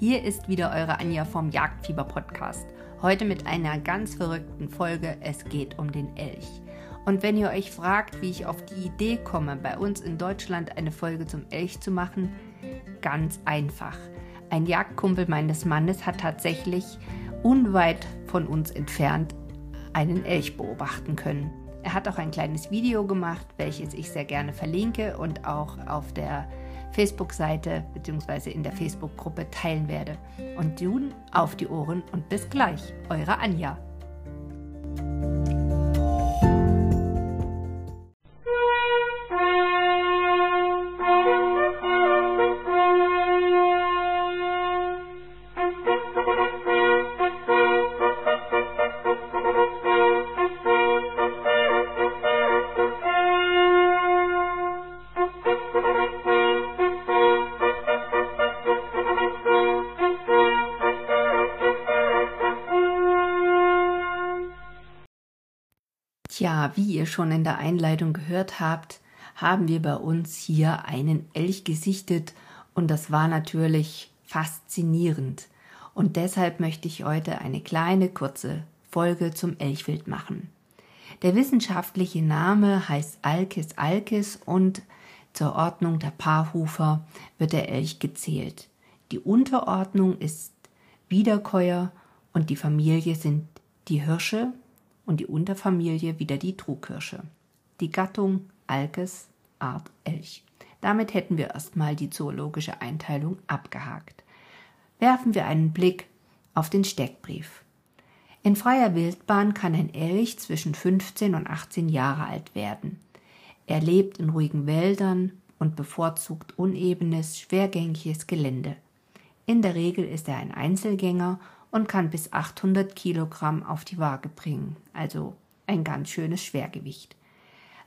Hier ist wieder eure Anja vom Jagdfieber Podcast. Heute mit einer ganz verrückten Folge. Es geht um den Elch. Und wenn ihr euch fragt, wie ich auf die Idee komme, bei uns in Deutschland eine Folge zum Elch zu machen, ganz einfach. Ein Jagdkumpel meines Mannes hat tatsächlich unweit von uns entfernt einen Elch beobachten können. Er hat auch ein kleines Video gemacht, welches ich sehr gerne verlinke und auch auf der Facebook-Seite bzw. in der Facebook-Gruppe teilen werde. Und nun auf die Ohren und bis gleich, eure Anja. Tja, wie ihr schon in der Einleitung gehört habt, haben wir bei uns hier einen Elch gesichtet und das war natürlich faszinierend. Und deshalb möchte ich heute eine kleine, kurze Folge zum Elchwild machen. Der wissenschaftliche Name heißt Alkes alkes und zur Ordnung der Paarhufer wird der Elch gezählt. Die Unterordnung ist Wiederkäuer und die Familie sind die Hirsche, und die Unterfamilie wieder die Trughirsche. Die Gattung Alkes, Art Elch. Damit hätten wir erstmal die zoologische Einteilung abgehakt. Werfen wir einen Blick auf den Steckbrief. In freier Wildbahn kann ein Elch zwischen 15 und 18 Jahre alt werden. Er lebt in ruhigen Wäldern und bevorzugt unebenes, schwergängiges Gelände. In der Regel ist er ein Einzelgänger und kann bis 800 Kilogramm auf die Waage bringen, also ein ganz schönes Schwergewicht.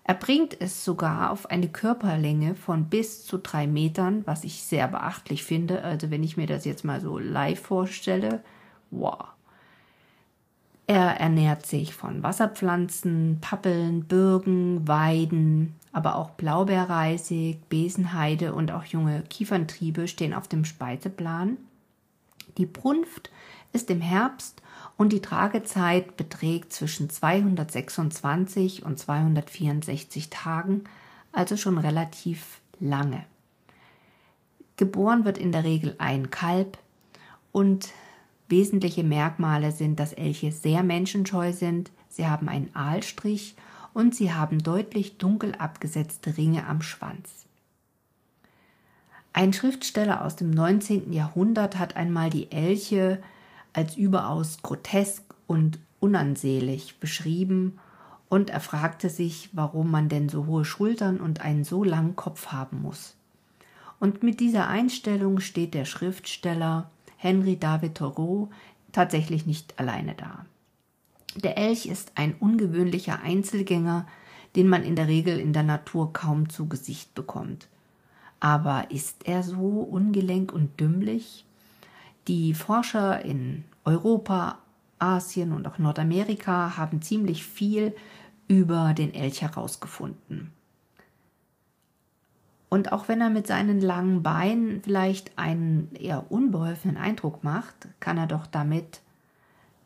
Er bringt es sogar auf eine Körperlänge von bis zu drei Metern, was ich sehr beachtlich finde. Also wenn ich mir das jetzt mal so live vorstelle, wow. Er ernährt sich von Wasserpflanzen, Pappeln, Birken, Weiden, aber auch Blaubeerreisig, Besenheide und auch junge Kieferntriebe stehen auf dem Speiseplan. Die Brunft ist im Herbst und die Tragezeit beträgt zwischen 226 und 264 Tagen, also schon relativ lange. Geboren wird in der Regel ein Kalb und wesentliche Merkmale sind, dass Elche sehr menschenscheu sind, sie haben einen Aalstrich und sie haben deutlich dunkel abgesetzte Ringe am Schwanz. Ein Schriftsteller aus dem 19. Jahrhundert hat einmal die Elche als überaus grotesk und unansehlich beschrieben und er fragte sich, warum man denn so hohe Schultern und einen so langen Kopf haben muss. Und mit dieser Einstellung steht der Schriftsteller Henry David Thoreau tatsächlich nicht alleine da. Der Elch ist ein ungewöhnlicher Einzelgänger, den man in der Regel in der Natur kaum zu Gesicht bekommt. Aber ist er so ungelenk und dümmlich? Die Forscher in Europa, Asien und auch Nordamerika haben ziemlich viel über den Elch herausgefunden. Und auch wenn er mit seinen langen Beinen vielleicht einen eher unbeholfenen Eindruck macht, kann er doch damit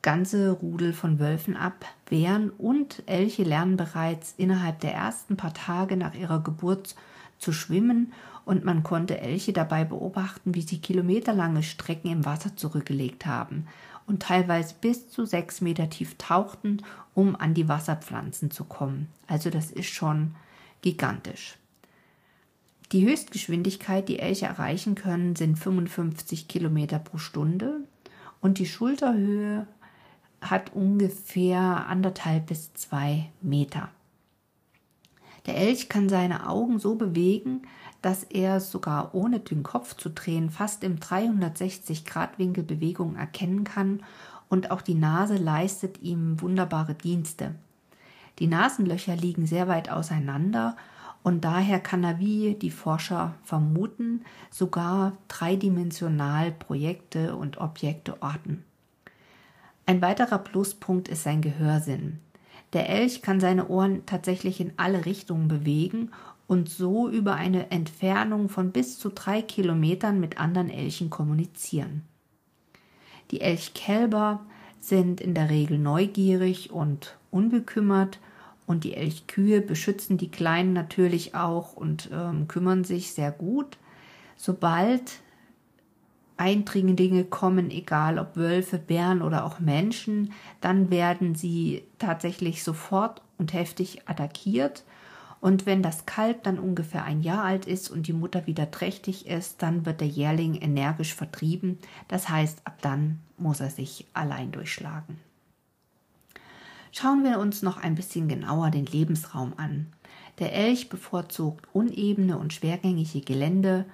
ganze Rudel von Wölfen abwehren und Elche lernen bereits innerhalb der ersten paar Tage nach ihrer Geburt zu schwimmen und man konnte Elche dabei beobachten, wie sie kilometerlange Strecken im Wasser zurückgelegt haben und teilweise bis zu sechs Meter tief tauchten, um an die Wasserpflanzen zu kommen. Also das ist schon gigantisch. Die Höchstgeschwindigkeit, die Elche erreichen können, sind 55 Kilometer pro Stunde und die Schulterhöhe hat ungefähr anderthalb bis zwei Meter. Der Elch kann seine Augen so bewegen, dass er sogar ohne den Kopf zu drehen fast im 360-Grad-Winkel Bewegung erkennen kann und auch die Nase leistet ihm wunderbare Dienste. Die Nasenlöcher liegen sehr weit auseinander und daher kann er, wie die Forscher vermuten, sogar dreidimensional Projekte und Objekte orten. Ein weiterer Pluspunkt ist sein Gehörsinn. Der Elch kann seine Ohren tatsächlich in alle Richtungen bewegen und so über eine Entfernung von bis zu drei Kilometern mit anderen Elchen kommunizieren. Die Elchkälber sind in der Regel neugierig und unbekümmert und die Elchkühe beschützen die Kleinen natürlich auch und ähm, kümmern sich sehr gut. Sobald Eindringlinge kommen, egal ob Wölfe, Bären oder auch Menschen, dann werden sie tatsächlich sofort und heftig attackiert. Und wenn das Kalb dann ungefähr ein Jahr alt ist und die Mutter wieder trächtig ist, dann wird der Jährling energisch vertrieben. Das heißt, ab dann muss er sich allein durchschlagen. Schauen wir uns noch ein bisschen genauer den Lebensraum an. Der Elch bevorzugt unebene und schwergängige Gelände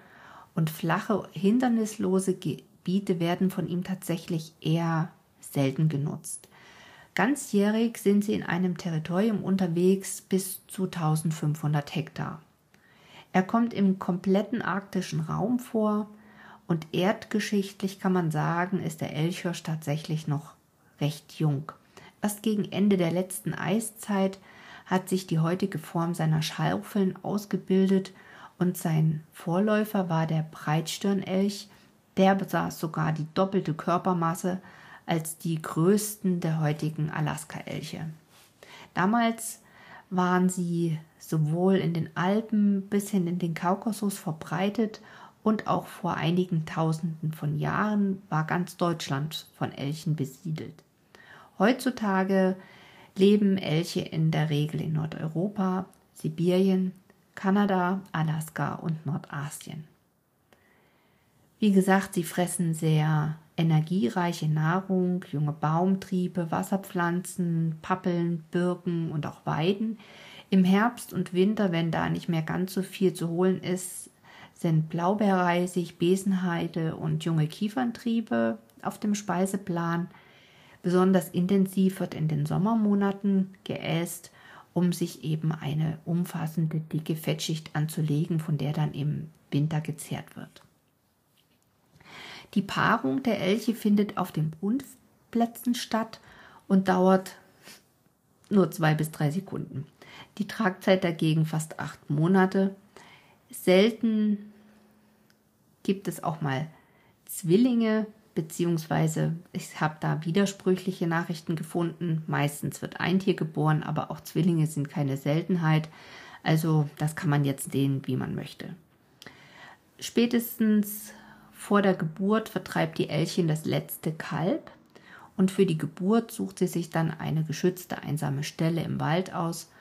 und flache, hindernislose Gebiete werden von ihm tatsächlich eher selten genutzt. Ganzjährig sind sie in einem Territorium unterwegs bis zu 1500 Hektar. Er kommt im kompletten arktischen Raum vor und erdgeschichtlich kann man sagen, ist der Elchhirsch tatsächlich noch recht jung. Erst gegen Ende der letzten Eiszeit hat sich die heutige Form seiner Schaufeln ausgebildet und sein Vorläufer war der Breitstirnelch, der besaß sogar die doppelte Körpermasse als die größten der heutigen Alaska-Elche. Damals waren sie sowohl in den Alpen bis hin in den Kaukasus verbreitet und auch vor einigen Tausenden von Jahren war ganz Deutschland von Elchen besiedelt. Heutzutage leben Elche in der Regel in Nordeuropa, Sibirien, Kanada, Alaska und Nordasien. Wie gesagt, sie fressen sehr energiereiche Nahrung, junge Baumtriebe, Wasserpflanzen, Pappeln, Birken und auch Weiden. Im Herbst und Winter, wenn da nicht mehr ganz so viel zu holen ist, sind Blaubeerreisig, Besenheide und junge Kieferntriebe auf dem Speiseplan. Besonders intensiv wird in den Sommermonaten geäst, um sich eben eine umfassende dicke Fettschicht anzulegen, von der dann im Winter gezehrt wird. Die Paarung der Elche findet auf den Brunftplätzen statt und dauert nur zwei bis drei Sekunden. Die Tragzeit dagegen fast acht Monate. Selten gibt es auch mal Zwillinge, beziehungsweise ich habe da widersprüchliche Nachrichten gefunden. Meistens wird ein Tier geboren, aber auch Zwillinge sind keine Seltenheit. Also das kann man jetzt sehen, wie man möchte. Spätestens vor der Geburt vertreibt die Elchin das letzte Kalb und für die Geburt sucht sie sich dann eine geschützte einsame Stelle im Wald aus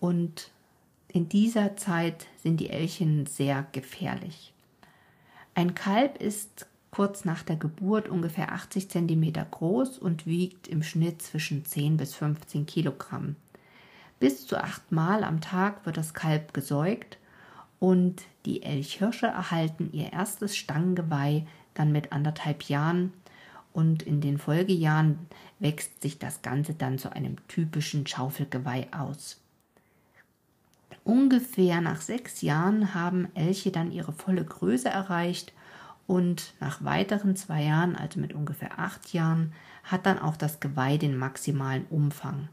und in dieser Zeit sind die Elchen sehr gefährlich. Ein Kalb ist kurz nach der Geburt ungefähr 80 cm groß und wiegt im Schnitt zwischen 10 bis 15 Kilogramm. Bis zu achtmal am Tag wird das Kalb gesäugt und die Elchhirsche erhalten ihr erstes Stangengeweih dann mit anderthalb Jahren und in den Folgejahren wächst sich das Ganze dann zu einem typischen Schaufelgeweih aus. Ungefähr nach sechs Jahren haben Elche dann ihre volle Größe erreicht und nach weiteren zwei Jahren, also mit ungefähr acht Jahren, hat dann auch das Geweih den maximalen Umfang.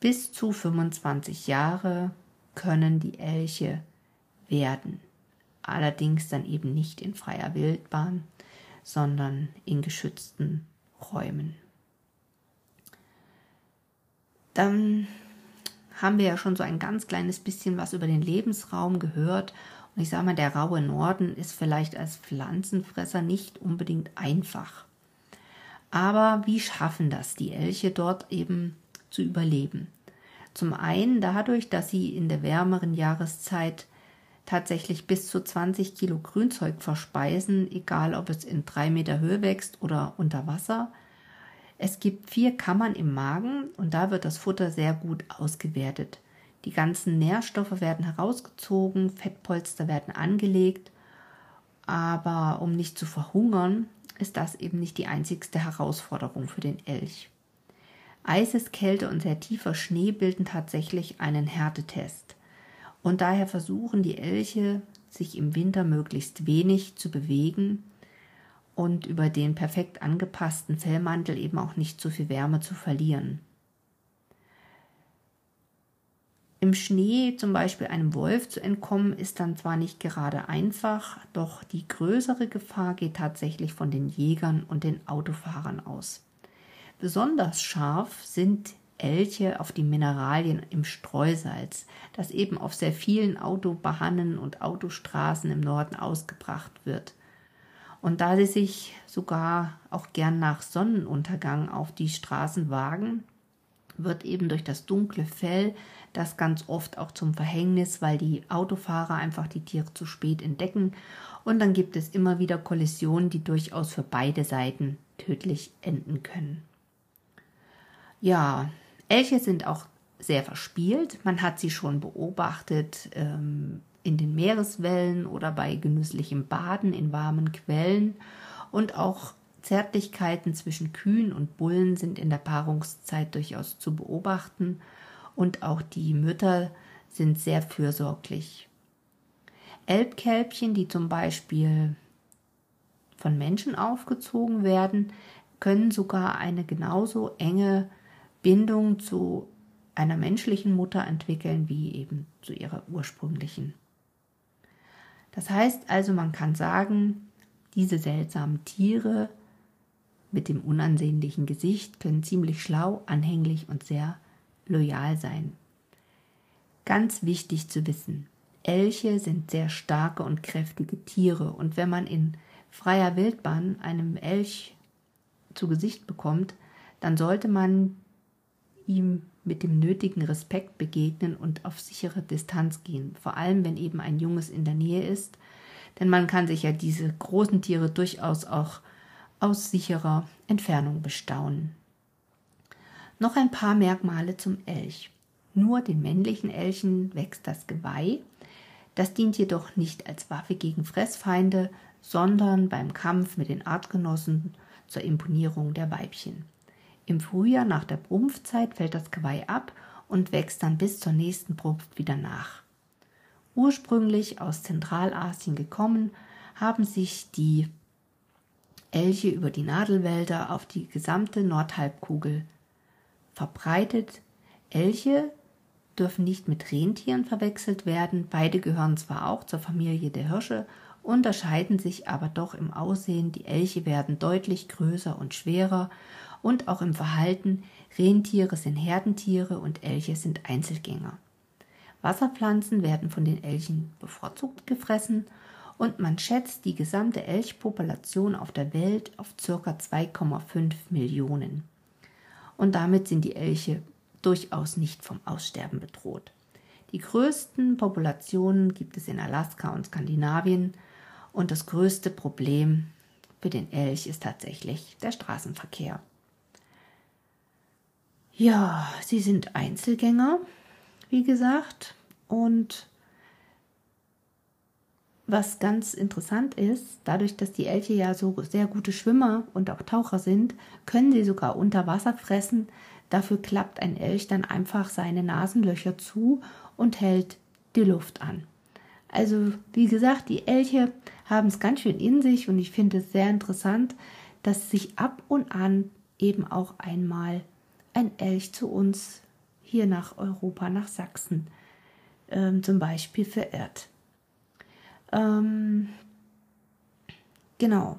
Bis zu 25 Jahre können die Elche werden. Allerdings dann eben nicht in freier Wildbahn, sondern in geschützten Räumen. Dann haben wir ja schon so ein ganz kleines bisschen was über den Lebensraum gehört und ich sage mal, der raue Norden ist vielleicht als Pflanzenfresser nicht unbedingt einfach. Aber wie schaffen das die Elche dort eben zu überleben? Zum einen dadurch, dass sie in der wärmeren Jahreszeit tatsächlich bis zu 20 Kilo Grünzeug verspeisen, egal ob es in drei Meter Höhe wächst oder unter Wasser. Es gibt vier Kammern im Magen und da wird das Futter sehr gut ausgewertet. Die ganzen Nährstoffe werden herausgezogen, Fettpolster werden angelegt, aber um nicht zu verhungern, ist das eben nicht die einzigste Herausforderung für den Elch. Eiseskälte und sehr tiefer Schnee bilden tatsächlich einen Härtetest. Und daher versuchen die Elche, sich im Winter möglichst wenig zu bewegen und über den perfekt angepassten Fellmantel eben auch nicht zu viel Wärme zu verlieren. Im Schnee zum Beispiel einem Wolf zu entkommen, ist dann zwar nicht gerade einfach, doch die größere Gefahr geht tatsächlich von den Jägern und den Autofahrern aus. Besonders scharf sind Elche auf die Mineralien im Streusalz, das eben auf sehr vielen Autobahnen und Autostraßen im Norden ausgebracht wird. Und da sie sich sogar auch gern nach Sonnenuntergang auf die Straßen wagen, wird eben durch das dunkle Fell das ganz oft auch zum Verhängnis, weil die Autofahrer einfach die Tiere zu spät entdecken und dann gibt es immer wieder Kollisionen, die durchaus für beide Seiten tödlich enden können. Ja, Elche sind auch sehr verspielt. Man hat sie schon beobachtet ähm, in den Meereswellen oder bei genüsslichem Baden in warmen Quellen und auch Zärtlichkeiten zwischen Kühen und Bullen sind in der Paarungszeit durchaus zu beobachten und auch die Mütter sind sehr fürsorglich. Elbkälbchen, die zum Beispiel von Menschen aufgezogen werden, können sogar eine genauso enge Bindung zu einer menschlichen Mutter entwickeln wie eben zu ihrer ursprünglichen. Das heißt also, man kann sagen, diese seltsamen Tiere mit dem unansehnlichen Gesicht können ziemlich schlau, anhänglich und sehr loyal sein. Ganz wichtig zu wissen, Elche sind sehr starke und kräftige Tiere. Und wenn man in freier Wildbahn einem Elch zu Gesicht bekommt, dann sollte man ihm mit dem nötigen Respekt begegnen und auf sichere Distanz gehen, vor allem wenn eben ein Junges in der Nähe ist, denn man kann sich ja diese großen Tiere durchaus auch aus sicherer Entfernung bestaunen. Noch ein paar Merkmale zum Elch. Nur den männlichen Elchen wächst das Geweih. Das dient jedoch nicht als Waffe gegen Fressfeinde, sondern beim Kampf mit den Artgenossen zur Imponierung der Weibchen. Im Frühjahr nach der Brumpfzeit fällt das Geweih ab und wächst dann bis zur nächsten Brumpft wieder nach. Ursprünglich aus Zentralasien gekommen, haben sich die Elche über die Nadelwälder auf die gesamte Nordhalbkugel verbreitet. Elche dürfen nicht mit Rentieren verwechselt werden. Beide gehören zwar auch zur Familie der Hirsche, unterscheiden sich aber doch im Aussehen. Die Elche werden deutlich größer und schwerer und auch im Verhalten. Rentiere sind Herdentiere und Elche sind Einzelgänger. Wasserpflanzen werden von den Elchen bevorzugt gefressen und man schätzt die gesamte Elchpopulation auf der Welt auf ca. 2,5 Millionen. Und damit sind die Elche durchaus nicht vom Aussterben bedroht. Die größten Populationen gibt es in Alaska und Skandinavien und das größte Problem für den Elch ist tatsächlich der Straßenverkehr. Ja, sie sind Einzelgänger, wie gesagt, und was ganz interessant ist, dadurch, dass die Elche ja so sehr gute Schwimmer und auch Taucher sind, können sie sogar unter Wasser fressen. Dafür klappt ein Elch dann einfach seine Nasenlöcher zu und hält die Luft an. Also, wie gesagt, die Elche haben es ganz schön in sich und ich finde es sehr interessant, dass sich ab und an eben auch einmal ein Elch zu uns hier nach Europa, nach Sachsen ähm, zum Beispiel verirrt. Ähm, genau.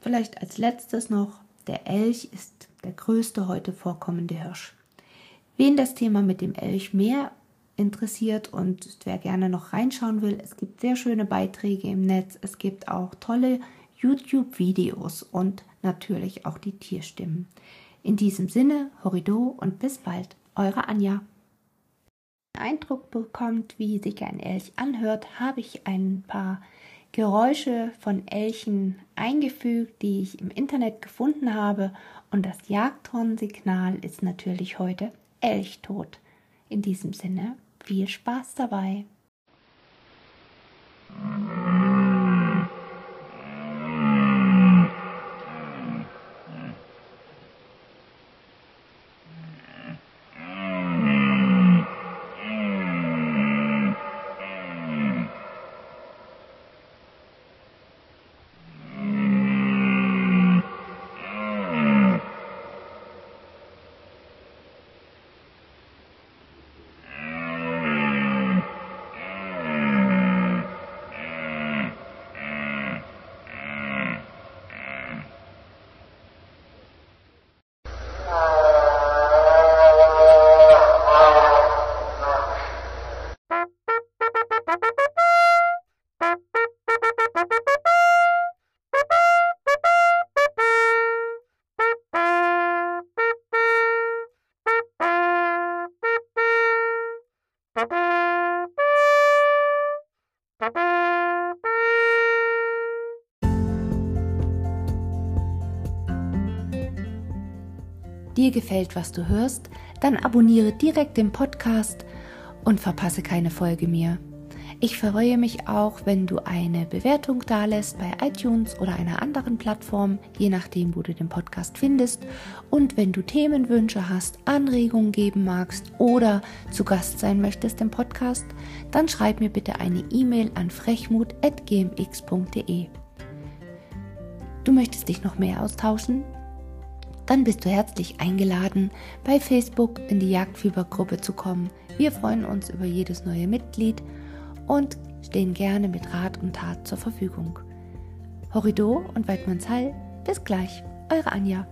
Vielleicht als letztes noch, der Elch ist der größte heute vorkommende Hirsch. Wen das Thema mit dem Elch mehr interessiert und wer gerne noch reinschauen will, es gibt sehr schöne Beiträge im Netz, es gibt auch tolle YouTube-Videos und natürlich auch die Tierstimmen. In diesem Sinne, Horido und bis bald, eure Anja. Eindruck bekommt, wie sich ein Elch anhört, habe ich ein paar Geräusche von Elchen eingefügt, die ich im Internet gefunden habe. Und das Jagdhornsignal ist natürlich heute Elchtod. In diesem Sinne, viel Spaß dabei. Dir gefällt, was du hörst, dann abonniere direkt den Podcast und verpasse keine Folge mehr. Ich freue mich auch, wenn du eine Bewertung dalässt bei iTunes oder einer anderen Plattform, je nachdem, wo du den Podcast findest. Und wenn du Themenwünsche hast, Anregungen geben magst oder zu Gast sein möchtest im Podcast, dann schreib mir bitte eine E-Mail an frechmut.gmx.de. Du möchtest dich noch mehr austauschen? Dann bist du herzlich eingeladen, bei Facebook in die Jagdfiebergruppe zu kommen. Wir freuen uns über jedes neue Mitglied und stehen gerne mit Rat und Tat zur Verfügung. Horrido und Weidmanns Hall, bis gleich, eure Anja.